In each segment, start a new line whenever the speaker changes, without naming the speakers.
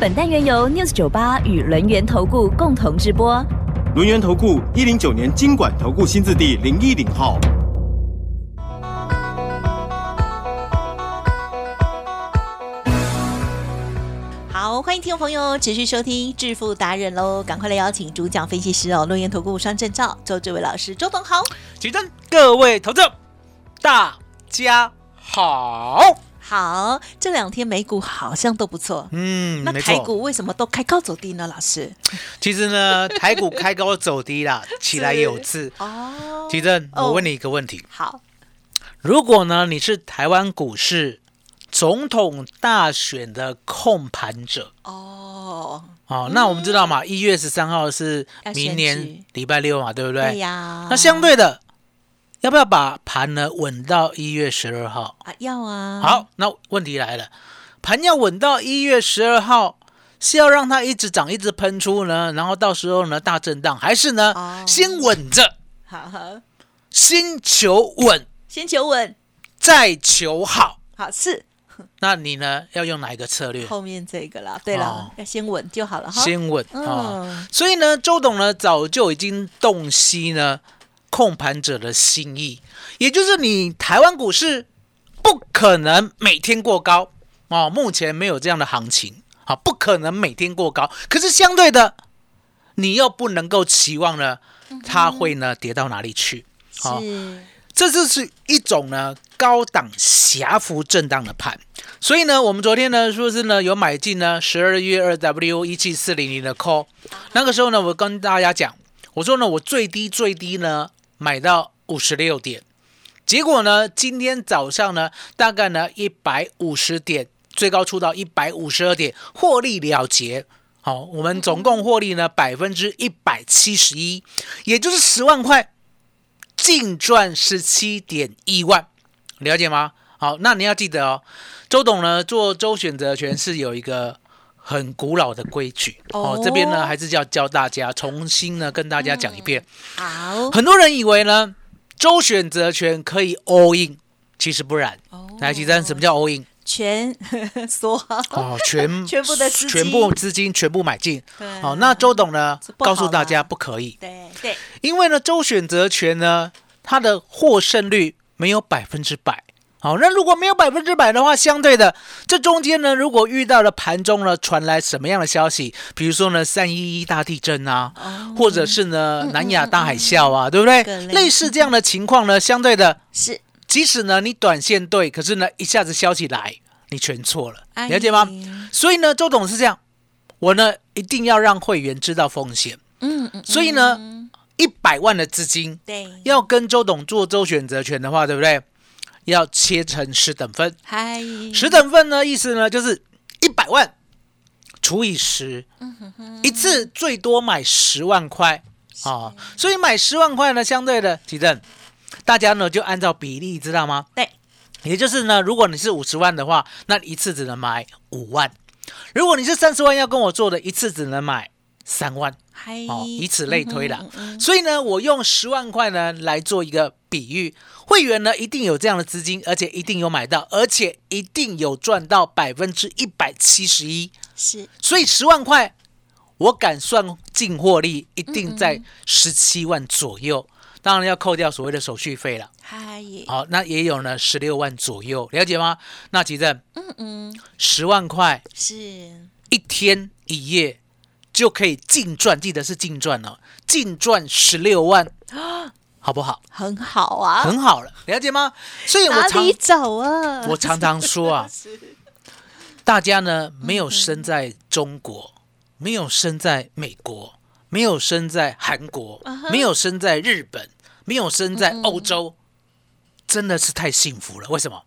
本单元由 News 九八与轮源投顾共同直播。
轮源投顾一零九年经管投顾新字第零一零号。
好，欢迎听众朋友持续收听致富达人喽！赶快来邀请主讲分析师哦，轮源投顾双证照周志伟老师，周董好。
举证，各位投资，大家好。
好，这两天美股好像都不错。
嗯，没
那台。股为什么都开高走低呢？老师？
其实呢，台股开高走低啦，起来有字。
哦，
举证，
哦
我问你一个问题：
好，
如果呢你是台湾股市总统大选的控盘者，
哦，
哦，那我们知道嘛，一月十三号是明年
举
礼拜六嘛，对不对？
对呀。
那相对的，要不要把盘呢稳到一月十二号？
啊，要啊。
好，那问题来了，盘要稳到一月十二号，是要让它一直涨、一直喷出呢，然后到时候呢大震荡，还是呢、
哦
先稳着，
好好，
先求稳，
先求稳。
再求好？
好，是
那你呢要用哪一个策略？
后面这个啦。对了
哦，
要先稳就好了哈。
先稳啊、
嗯
所以呢，周董呢早就已经洞悉呢控盘者的心意，也就是你台湾股市不可能每天过高。哦，目前没有这样的行情，好、不可能每天过高。可是相对的，你又不能够期望呢它会呢跌到哪里去，好、
是。
这就是一种呢高档狭幅震荡的盘，所以呢，我们昨天呢说是呢有买进呢十二月二 W 一七四零零的 call，那个时候呢我跟大家讲，我说呢我最低最低呢买到五十六点，结果呢今天早上呢大概呢一百五十点，最高出到一百五十二点，获利了结。好，我们总共获利呢百分之一百七十一，也就是十万块。净赚十七点一万，了解吗？好，那你要记得哦，周董呢做周选择权是有一个很古老的规矩哦
哦
这边呢还是要教大家重新呢跟大家讲一遍。
好。
很多人以为呢周选择权可以 all in，其实不然。
哦
来，其实什么叫 all in？
全 说？
哦，全
全部的资金
全部资金全部买进。
对
好，那周董呢告诉大家不可以，
对对，
因为呢，周选择权呢，它的获胜率没有百分之百。好，那如果没有百分之百的话，相对的，这中间呢，如果遇到了盘中呢传来什么样的消息，比如说呢三一一大地震啊，或者是呢南亚大海啸啊，对不对
各？类
类似这样的情况呢，相对的，
是
即使呢你短线对，可是呢一下子消息来，你全错了，
哎
了解吗？所以呢，周董是这样，我呢一定要让会员知道风险，
嗯嗯，
所以呢，一百万的资金
对，
要跟周董做周选择权的话，对不对？要切成十等份，
嗨，
十等份呢，意思呢就是一百万除以十，一次最多买十万块。啊、所以买十万块呢，相对的，提正，大家呢就按照比例，知道吗？
对，
也就是呢，如果你是五十万的话，那一次只能买五万；如果你是三十万要跟我做的，一次只能买三万。以此类推啦。
嗯嗯嗯
所以呢，我用十万块呢来做一个比喻，会员呢一定有这样的资金，而且一定有买到，而且一定有赚到百分之一百七十一。
是
所以十万块，我敢算净获利一定在十七万左右。当然要扣掉所谓的手续费了。
嗨，
好，那也有呢十六万左右，了解吗？那其正
嗯嗯，
十万块
是
一天一夜就可以净赚，记得是净赚哦，净赚十六万，好不好？
很好啊，
很好了，了解吗？所以我常
哪里找啊？
我常常说啊，大家呢没有生在中国，没有生在美国，没有生在韩国，没有生在日本，没有生在欧洲，真的是太幸福了。为什么？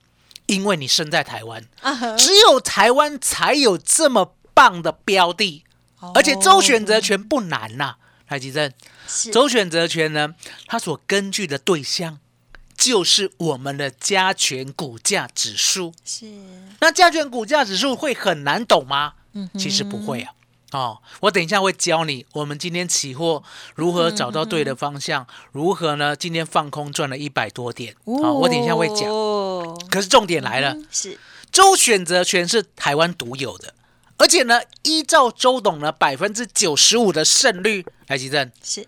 因为你生在台湾，只有台湾才有这么棒的标的。而且周选择权不难呐、台积电。周选择权呢，它所根据的对象就是我们的加权股价指数。
是
那加权股价指数会很难懂吗？
嗯
其实不会啊。哦，我等一下会教你，我们今天期货如何找到对的方向，如何呢？今天放空赚了一百多点。好、我等一下会讲。
哦
可是重点来了，
嗯是
周选择权是台湾独有的，而且呢，依照周董呢百分之九十五的胜率，来吉正，
是。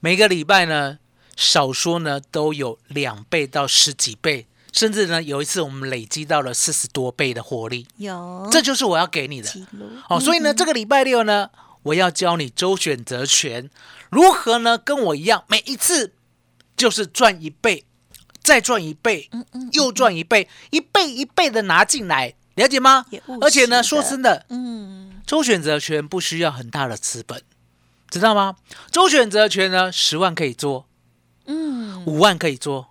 每个礼拜呢，少说呢都有两倍到十几倍，甚至呢有一次我们累积到了四十多倍的获利，
有。
这就是我要给你的。哦。所以呢，这个礼拜六呢，我要教你周选择权如何呢跟我一样，每一次就是赚一倍，再赚一倍，又赚一倍，一倍一倍的拿进来，了解吗？而且呢，
的
说真的，
嗯
周选择权不需要很大的资本，知道吗？周选择权呢，十万可以做，
嗯
五万可以做，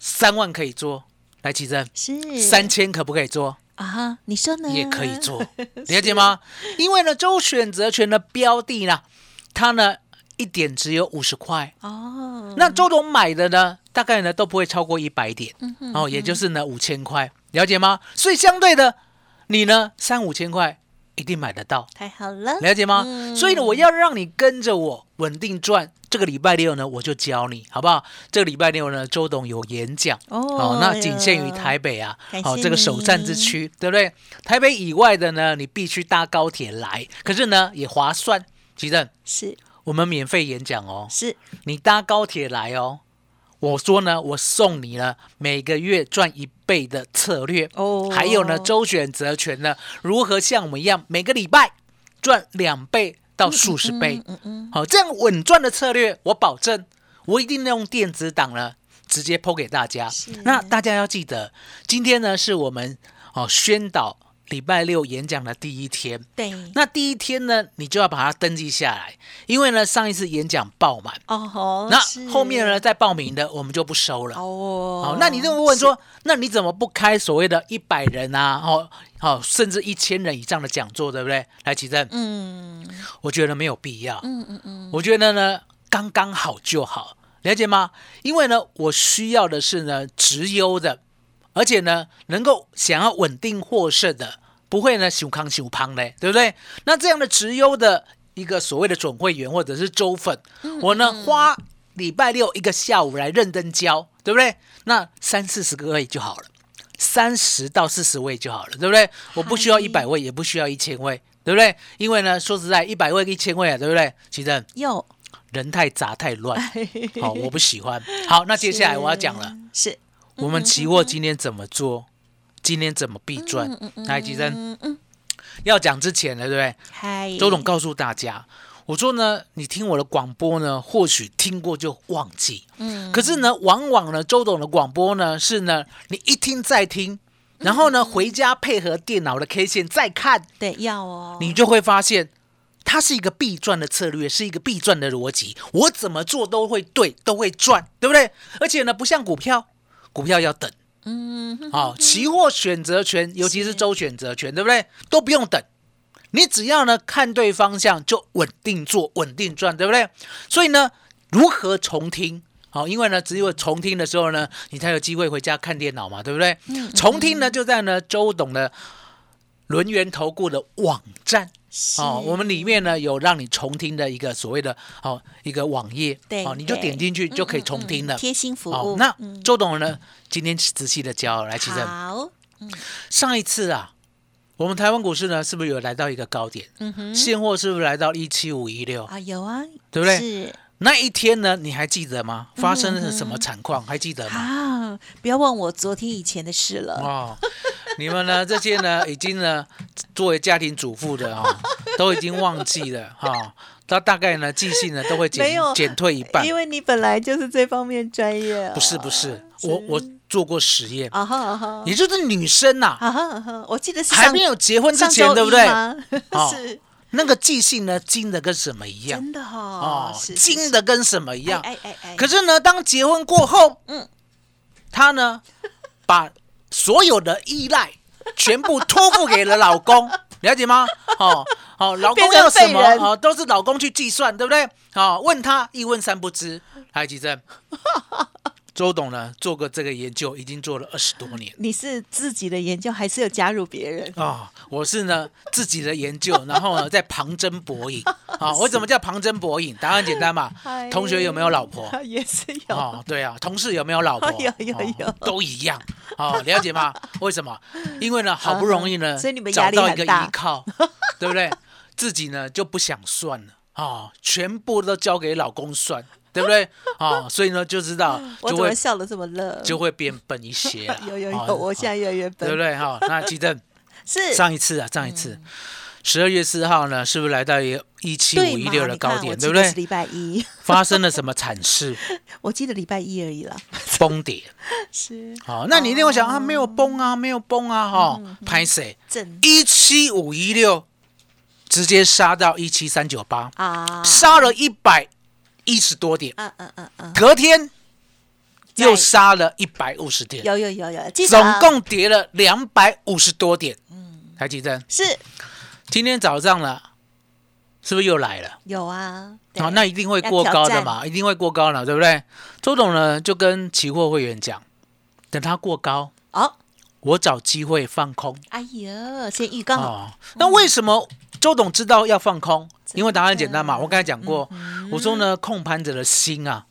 三万可以做。来，奇珍，
是
三千可不可以做？
啊，你说呢？
也可以做，了解吗？因为呢，周选择权的标的呢，它呢一点只有五十块，
哦，
那周董买的呢，大概呢都不会超过一百点，
嗯哼
哦，也就是呢五千块，了解吗？所以相对的，你呢三五千块一定买得到。
太好了，
了解吗？
嗯
所以呢，我要让你跟着我稳定赚。这个礼拜六呢，我就教你，好不好？这个礼拜六呢，周董有演讲
哦
那仅限于台北啊
好，
哦，这个首战之区，对不对？台北以外的呢，你必须搭高铁来，可是呢也划算。吉正，
是
我们免费演讲哦，
是
你搭高铁来哦。我说呢，我送你了每个月赚一倍的策略
哦
还有呢，周选择权呢，如何像我们一样每个礼拜赚两倍到数十倍？
嗯嗯
好，这样稳赚的策略，我保证，我一定用电子档呢直接抛给大家。那大家要记得，今天呢是我们哦宣导礼拜六演讲的第一天。
对
那第一天呢，你就要把它登记下来，因为呢上一次演讲爆满，
哦吼
那
是
后面呢再报名的我们就不收了。
哦
好，那你就会问说，那你怎么不开所谓的一百人啊，哦，好，甚至一千人以上的讲座，对不对？来，奇正，
嗯
我觉得没有必要。
嗯嗯嗯
我觉得呢，刚刚好就好，了解吗？因为呢，我需要的是呢，直优的，而且呢，能够想要稳定获胜的，不会呢，熊康熊胖嘞，对不对？那这样的直优的一个所谓的准会员或者是周粉，我呢花礼拜六一个下午来认真教，对不对？那三四十个位就好了。三十到四十位就好了，对不对？我不需要一百位，也不需要一千位，对不对？因为呢，说实在，一百位、一千位啊，对不对？其实
有
人太杂太乱，好、我不喜欢。好，那接下来我要讲了，
是
我们期货今天怎么做？今天怎么必赚？来，吉珍，要讲之前呢，对不对？
嗨
周董告诉大家，我说呢，你听我的广播呢，或许听过就忘记，
嗯
可是呢，往往呢，周董的广播呢，是呢，你一听再听，然后呢，回家配合电脑的 K 线再看，
对要哦
你就会发现，它是一个必赚的策略，是一个必赚的逻辑。我怎么做都会对，都会赚，对不对？而且呢，不像股票，股票要等。
嗯好
哦，期货选择权，尤其是周选择权，对不对？都不用等，你只要呢看对方向，就稳定做，稳定赚，对不对？所以呢，如何重听？好、因为呢，只有重听的时候呢，你才有机会回家看电脑嘛，对不对？重听呢，就在呢周董的轮源投顾的网站。哦，我们里面呢有让你重听的一个所谓的哦一个网页，
对
哦，你就点进去就可以重听了。
嗯贴心服
好、
务
那
嗯。
周董呢，今天仔细的教，来，其实
好。
上一次啊，我们台湾股市呢，是不是有来到一个高点？
嗯哼。
现货是不是来到一七五一六？
啊有啊
对不对？
是。
那一天呢，你还记得吗？
嗯
发生了什么惨况？还记得吗？
啊不要问我昨天以前的事了。
哦，你们呢这些呢，已经呢作为家庭主妇的哦，都已经忘记了哈。哦他大概呢记性呢都会减减退一半。
因为你本来就是这方面专业啊
不是不是，我我做过实验，
啊哈啊哈
也就是女生呐、
啊哈啊哈我记得是上
还没有结婚之前，对不对？哦
是
那个记性呢精的跟什么一样
真的哈
哦，
是
精的跟什么一样？
哎哎哎，
可是呢，当结婚过后，
嗯
嗯，她呢，把所有的依赖全部托付给了老公，了解吗？哦，哦，老公要什么哦，都是老公去计算，对不对？哦，问他一问三不知。来，吉正，周董呢做过这个研究，已经做了二十多年。
你是自己的研究，还是有加入别人？
啊、我是呢自己的研究，然后呢在旁征博引 啊。我怎么叫旁征博引？答案简单嘛
哎，
同学有没有老婆？
也是有。
哦，对啊，同事有没有老婆？
有有
哦
有
都一样。哦，了解吗？为什么？因为呢，好不容易呢，
所以你们
找到一个依靠，对不对？自己呢就不想算了哦，全部都交给老公算，对不对？哦，所以呢就知道
我怎么笑得这么乐？
就会变笨一些啦
有有
哦
有，我现在越来越笨。
对不对？哈，那记得
是
上一次啊，上一次十二月四号呢，是不是来到一一七五一六的高点，对不对？
是礼拜一，
发生了什么惨事？
我记得礼拜一而已啦。
崩跌。
是
好，那你一定会想
哦
啊，没有崩啊，没有崩啊，哈，
嗯
拍谁？
正
一七五一六，直接杀到一七三九八，
啊，
杀了一百一十多点，
嗯嗯嗯嗯，
隔天又杀了一百五十点，
有有有有，
总共跌了两百五十多点。嗯，台积电
是
今天早上呢，是不是又来了？
有啊。对
好，那一定会过高的嘛，一定会过高了，对不对？周董呢就跟期货会员讲，等它过高，
哦，
我找机会放空。
哎呀，先预告
哦，那为什么周董知道要放空？因为答案简单嘛，我刚才讲过，我说呢，控盘者的心啊，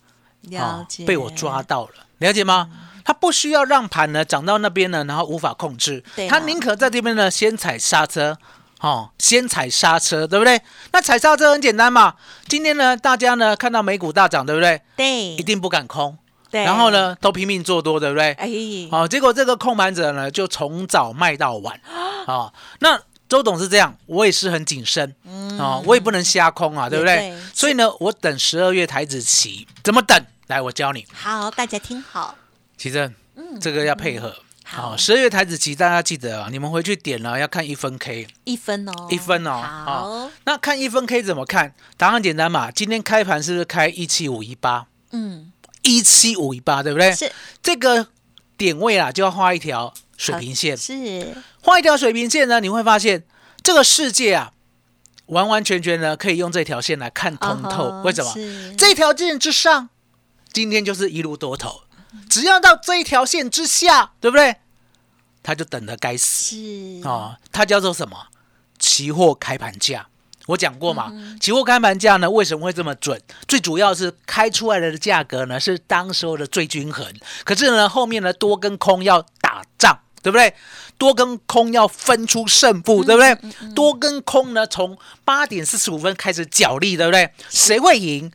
了
啊
解，
被我抓到了，了解吗？他不需要让盘呢涨到那边呢，然后无法控制，
啊
他宁可在这边呢先踩刹车，哦，先踩刹车，对不对？那踩刹车很简单嘛，今天呢大家呢看到美股大涨，对不对？
对，
一定不敢空，
对，
然后？呢都拼命做多，对不对？
哎，
哦，结果这个控盘者呢，就从早卖到晚啊、那周董是这样，我也是很谨慎啊、我也不能瞎空啊，对不
对？
所以呢，我等十二月台子期，怎么等？来，我教你，
好，大家听好，
奇正，这个要配合。
嗯好
好，十二月台子期大家记得啊，你们回去点了要看一分 K，
一分哦，
一分哦。
好
哦，那看一分 K 怎么看？答案简单嘛，今天开盘是不是开一七五一八？
嗯，
一七五一八，对不对？
是
这个点位啊，就要画一条水平线。
是
画一条水平线呢，你会发现这个世界啊，完完全全呢可以用这条线来看通透。为什么？这条线之上，今天就是一路多头；只要到这一条线之下，对不对？他就等着该死
是
哦。它叫做什么？期货开盘价。我讲过嘛，
嗯
期货开盘价呢为什么会这么准？最主要是开出来的价格呢是当时候的最均衡，可是呢后面呢多跟空要打仗，对不对？多跟空要分出胜负，对不对？多跟空呢从八点四十五分开始角力，对不对？谁会赢？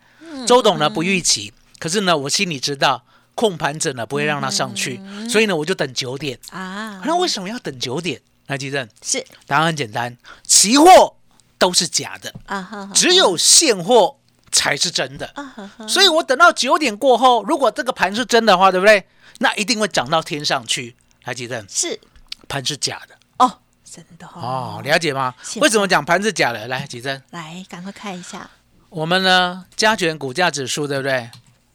周董呢不预期，可是呢我心里知道控盘者呢不会让他上去，所以呢我就等九点。
啊，
那为什么要等九点？来，吉正，
是
答案很简单，期货都是假的，
啊
只有现货才是真的。
啊
所以我等到九点过后，如果这个盘是真的话，对不对？那一定会涨到天上去。来，吉正，
是
盘是假的
哦，真的
哦
哦，，
了解吗？为什么讲盘是假的？来，吉珍，
来赶快看一下，
我们呢加权股价指数，对不对？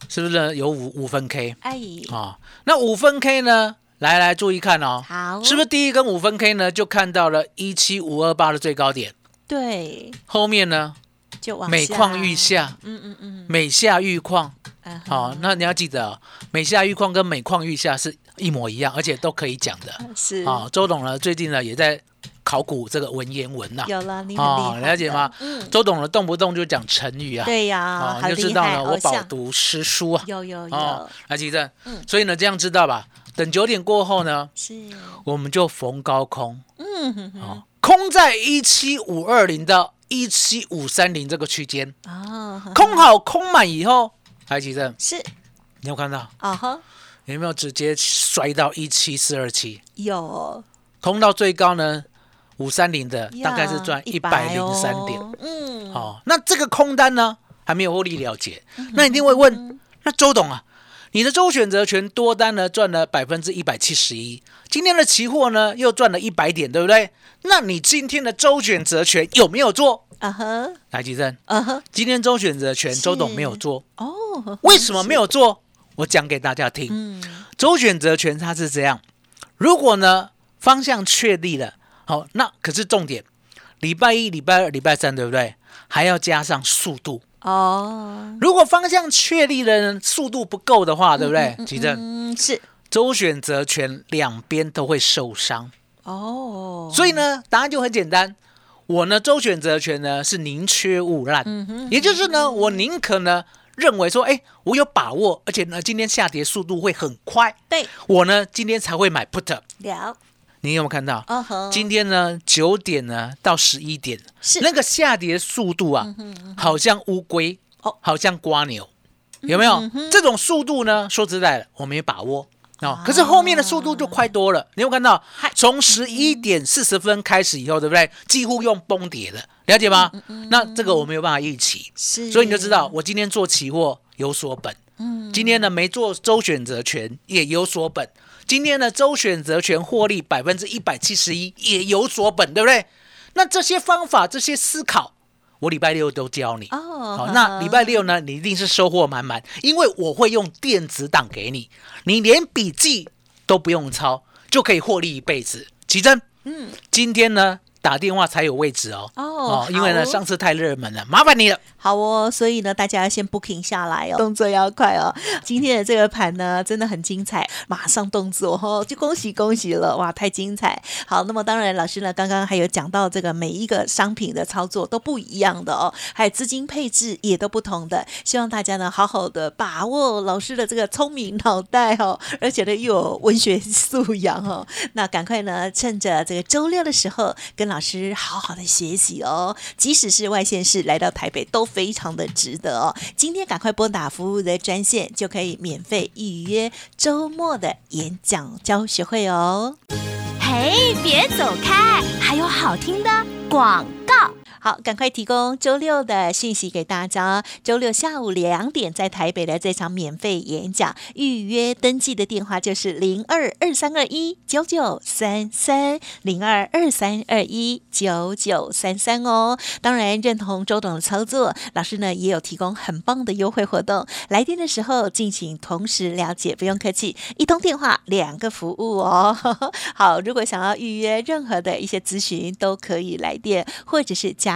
是不是呢有五五分 K
哎，
啊、那五分 K 呢？来来，注意看哦，
好，
是不是第一根五分 K 呢就看到了一七五二八的最高点？
对，
后面呢？
就往
每况愈，下，
嗯嗯嗯，
每下愈况。好、那你要记得、哦，每下愈况跟每况愈下是一模一样，而且都可以讲的。
是。
啊、周董呢最近呢也在考古这个文言文呐、
有了，你很厉
哦，
害，
了解吗？？
嗯，
周董呢动不动就讲成语啊，
对呀
哦，，你就知道
了，
我饱读诗书啊。
有有
哦
有，，
来，吉正，
嗯。
所以呢这样知道吧？等九点过后呢，
是，
我们就逢高空，
嗯哼哼，
哦，空在一七五二零到一七五三零这个区间，
啊，
空好空满以后，来，吉正，
是，
你有看到？
啊哈，
有没有直接摔到一七四二七？
有，
空到最高呢，五三零的
呀
大概是赚一百零三点。
哦嗯，
哦，那这个空单呢还没有获利了结，
嗯
那一定会问，那周董啊，你的周选择权多单呢赚了百分之一百七十一，今天的期货呢又赚了一百点，对不对？那你今天的周选择权有没有做？
啊哈，
来，吉正，
啊哈，
今天周选择权周董没有做，
哦，
为什么没有做？我讲给大家听。
嗯，
周选择权它是这样，如果呢方向确立了，好，那可是重点，礼拜一、礼拜二、礼拜三，对不对？还要加上速度。
哦，
如果方向确立的速度不够的话，对不对？吉正，
嗯，是。
周选择权两边都会受伤。
哦，
所以呢，答案就很简单。我呢，周选择权呢是宁缺毋滥，也就是呢，我宁可呢认为说，哎，我有把握，而且呢，今天下跌速度会很快，
对，
我呢今天才会买 put。
了，
你有没有看到？今天呢九点呢到十一点，
是
那个下跌速度啊，好像乌龟
哦
好像瓜牛，有没有？这种速度呢，说实在的，我没把握。哦，可是后面的速度就快多了，你有看到
嗨？
从十一点四十分开始以后，对不对？几乎用崩跌了，了解吗？那这个我没有办法预期，
是，
所以你就知道，我今天做期货有所本，
嗯，
今天呢没做周选择权也有所本，今天呢周选择权获利百分之一百七十一也有所本，对不对？那这些方法、这些思考，我礼拜六都教你。
哦，
好，那礼拜六呢，你一定是收获满满，因为我会用电子档给你，你连笔记都不用抄，就可以获利一辈子。奇珍，
嗯，
今天呢打电话才有位置哦。
哦
因为呢上次太热门了，麻烦你了。
好哦，所以呢，大家要先 booking 下来哦，动作要快哦。今天的这个盘呢，真的很精彩，马上动作哦，就恭喜恭喜了，哇，太精彩！好，那么当然，老师呢刚刚还有讲到这个每一个商品的操作都不一样的哦，还有资金配置也都不同的，希望大家呢好好的把握老师的这个聪明脑袋哦，而且呢又有文学素养哦，那赶快呢趁着这个周六的时候，跟老老师好好的学习哦，即使是外县市来到台北都非常的值得哦。今天赶快拨打服务的专线，就可以免费预约周末的演讲教学会哦。
嘿，别走开，还有好听的广告。
好，赶快提供周六的讯息给大家。周六下午两点在台北的这场免费演讲，预约登记的电话就是零二二三二一九九三三零二二三二一九九三三哦。当然，认同周董的操作，老师呢也有提供很棒的优惠活动。来电的时候敬请同时了解，不用客气，一通电话两个服务哦。好，如果想要预约任何的一些咨询，都可以来电或者是加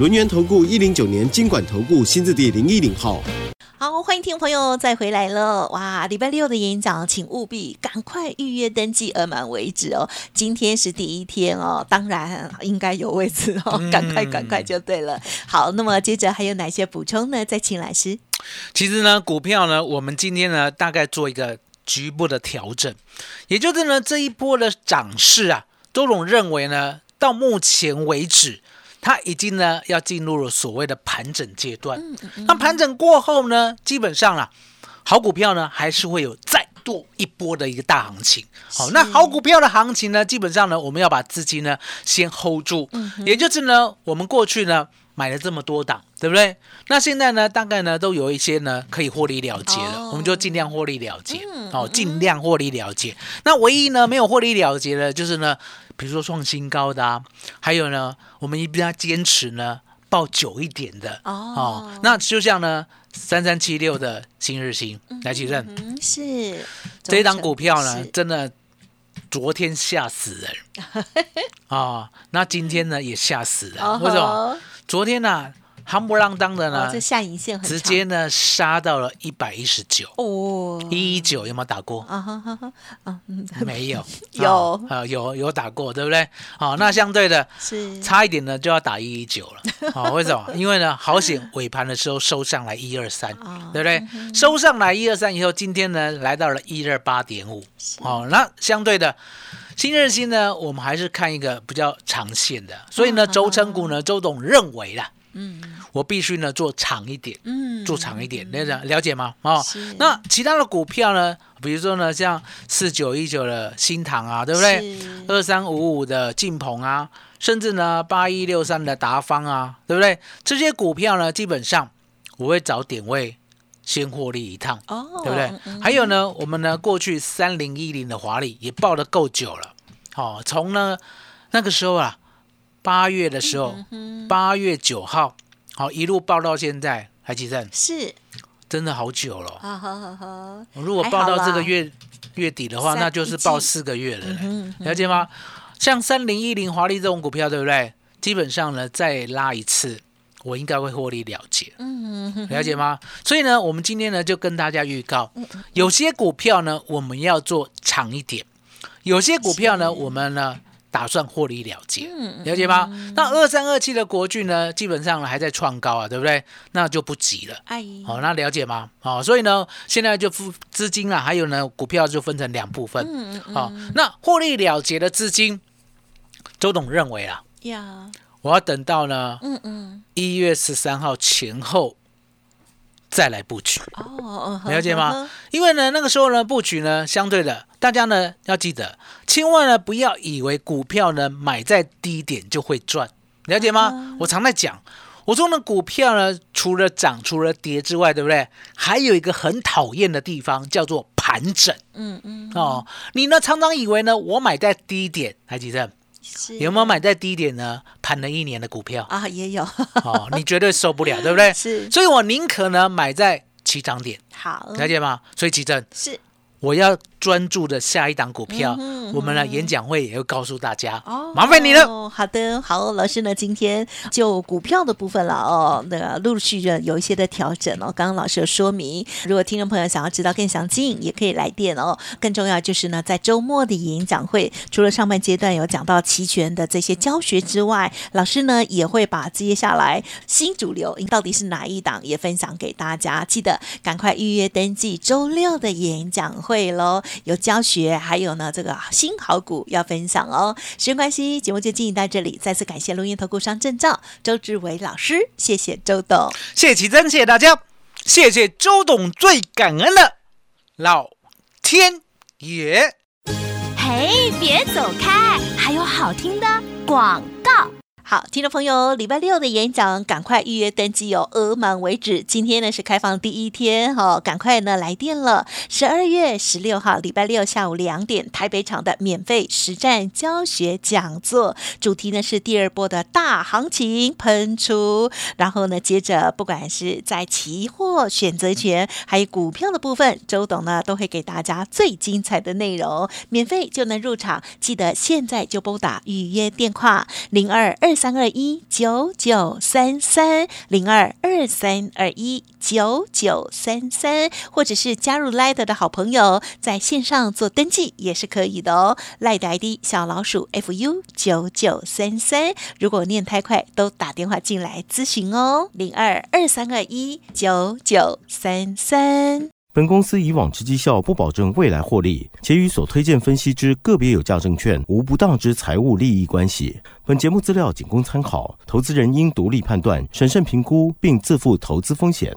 轮源投顾一零九年经管投顾新字第零一零号。
好，欢迎听众朋友再回来了。哇，礼拜六的演讲，请务必赶快预约登记，额满为止哦。今天是第一天哦，当然应该有位置哦，赶快赶快就对了。好，那么接着还有哪些补充呢？再请老师。
其实呢，股票呢，我们今天呢，大概做一个局部的调整，也就是呢，这一波的涨势啊，周总认为呢，到目前为止，它已经呢要进入了所谓的盘整阶段。那盘整过后呢，基本上啊，好股票呢还是会有再度一波的一个大行情。好，那好股票的行情呢，基本上呢，我们要把资金呢先 hold 住，也就是呢，我们过去呢。买了这么多档，对不对？那现在呢，大概呢都有一些呢可以获利了结了，
哦。
我们就尽量获利了结，哦，尽量获利了结。那唯一呢没有获利了结的，就是呢，比如说创新高的啊，还有呢，我们一定要坚持呢抱久一点的
哦。
那就像呢三三七六的新日新来起认，
嗯，是。
这一档股票呢，真的昨天吓死人。啊、那今天呢也吓死人，
哦
为什么？昨天呢、夯不啷当的
哦，
呢，
这下影线很
直接呢杀到了一百一十九，
哦，
一一九有没有打过？
啊哈哈哈
没有，
有
啊啊有有打过，对不对？好，那相对的
是
差一点呢就要打一一九了，好，为什么？因为呢好险尾盘的时候收上来一二三，
哦
对不对？收上来一二三以后，今天呢来到了一二八点五，好，那相对的。新日新呢，我们还是看一个比较长线的，所以呢，轴承股呢，周董认为啦，
嗯
我必须呢做长一点，
嗯
做长一点，了解了解吗？哦，那其他的股票呢，比如说呢，像四九一九的新塘啊，对不对？二三五五的晋鹏啊，甚至呢八一六三的达方啊，对不对？这些股票呢，基本上我会找点位先获利一趟，
哦，
对不对？还有呢，我们呢过去三零一零的华丽也报的够久了，哦，从呢那个时候啊，八月的时候，
嗯
八月九号，好、一路报到现在，还记得
是，
真的好久了。
好好好好，
如果报到这个月月底的话，那就是报四个月了了解吗？像三零一零华丽这种股票，对不对？基本上呢，再拉一次，我应该会获利了结。
嗯哼
了解吗？所以呢，我们今天呢就跟大家预告，
嗯
有些股票呢我们要做长一点，有些股票呢我们呢打算获利了结，
嗯
了解吗？那二三二七的国巨呢，基本上呢还在创高啊，对不对？那就不急了。
哎，
好、那了解吗？好、所以呢，现在就付资金啊，还有呢，股票就分成两部分。
嗯嗯
好、那获利了结的资金，周董认为啊，
呀，
我要等到呢
嗯嗯，
一月十三号前后再来布局。
哦，
了解吗？因为呢，那个时候呢，布局呢，相对的，大家呢要记得，千万呢不要以为股票呢买在低点就会赚，了解吗？我常在讲，我说呢，股票呢除了涨、除了跌之外，对不对？还有一个很讨厌的地方叫做盘整
嗯嗯，
哦。你呢常常以为呢，我买在低点，还记得
是
有没有买在低点呢？盘了一年的股票
啊？也有，
哦，你绝对受不了，对不对？
是
所以我宁可呢买在起涨点，
好，
了解吗？所以奇正。
是
我要专注的下一档股票，我们呢演讲会也会告诉大家，
哦，
麻烦你了。
好的，好，老师呢，今天就股票的部分了哦，那个陆续的有一些的调整哦。刚刚老师有说明，如果听众朋友想要知道更详尽，也可以来电哦。更重要就是呢，在周末的演讲会，除了上半阶段有讲到期权的这些教学之外，老师呢也会把接下来新主流到底是哪一档也分享给大家。记得赶快预约登记周六的演讲会喽，有教学，还有呢这个新好股要分享哦。时间关系，节目就进行到这里，再次感谢录音投顾商证照周志伟老师，谢谢周董。
谢谢奇珍，谢谢大家，谢谢周董，最感恩的老天爷。
嘿，别走开，还有好听的广告。
好，听众朋友，礼拜六的演讲赶快预约登记哦，额满为止。今天呢是开放第一天、哦，赶快呢来电了。十二月十六号礼拜六下午两点，台北场的免费实战教学讲座，主题呢是第二波的大行情喷出。然后呢，接着不管是在期货、选择权还有股票的部分，周董呢都会给大家最精彩的内容，免费就能入场。记得现在就拨打预约电话零二二三二一九九三三零二二三二一九九三三，或者是加入 Light 的好朋友，在线上做登记也是可以的哦。Light ID 小老鼠 fu 九九三三，如果念太快，都打电话进来咨询哦，零二二三二一九九三三。
本公司以往之绩效不保证未来获利，且与所推荐分析之个别有价证券无不当之财务利益关系。本节目资料仅供参考，投资人应独立判断、审慎评估，并自负投资风险。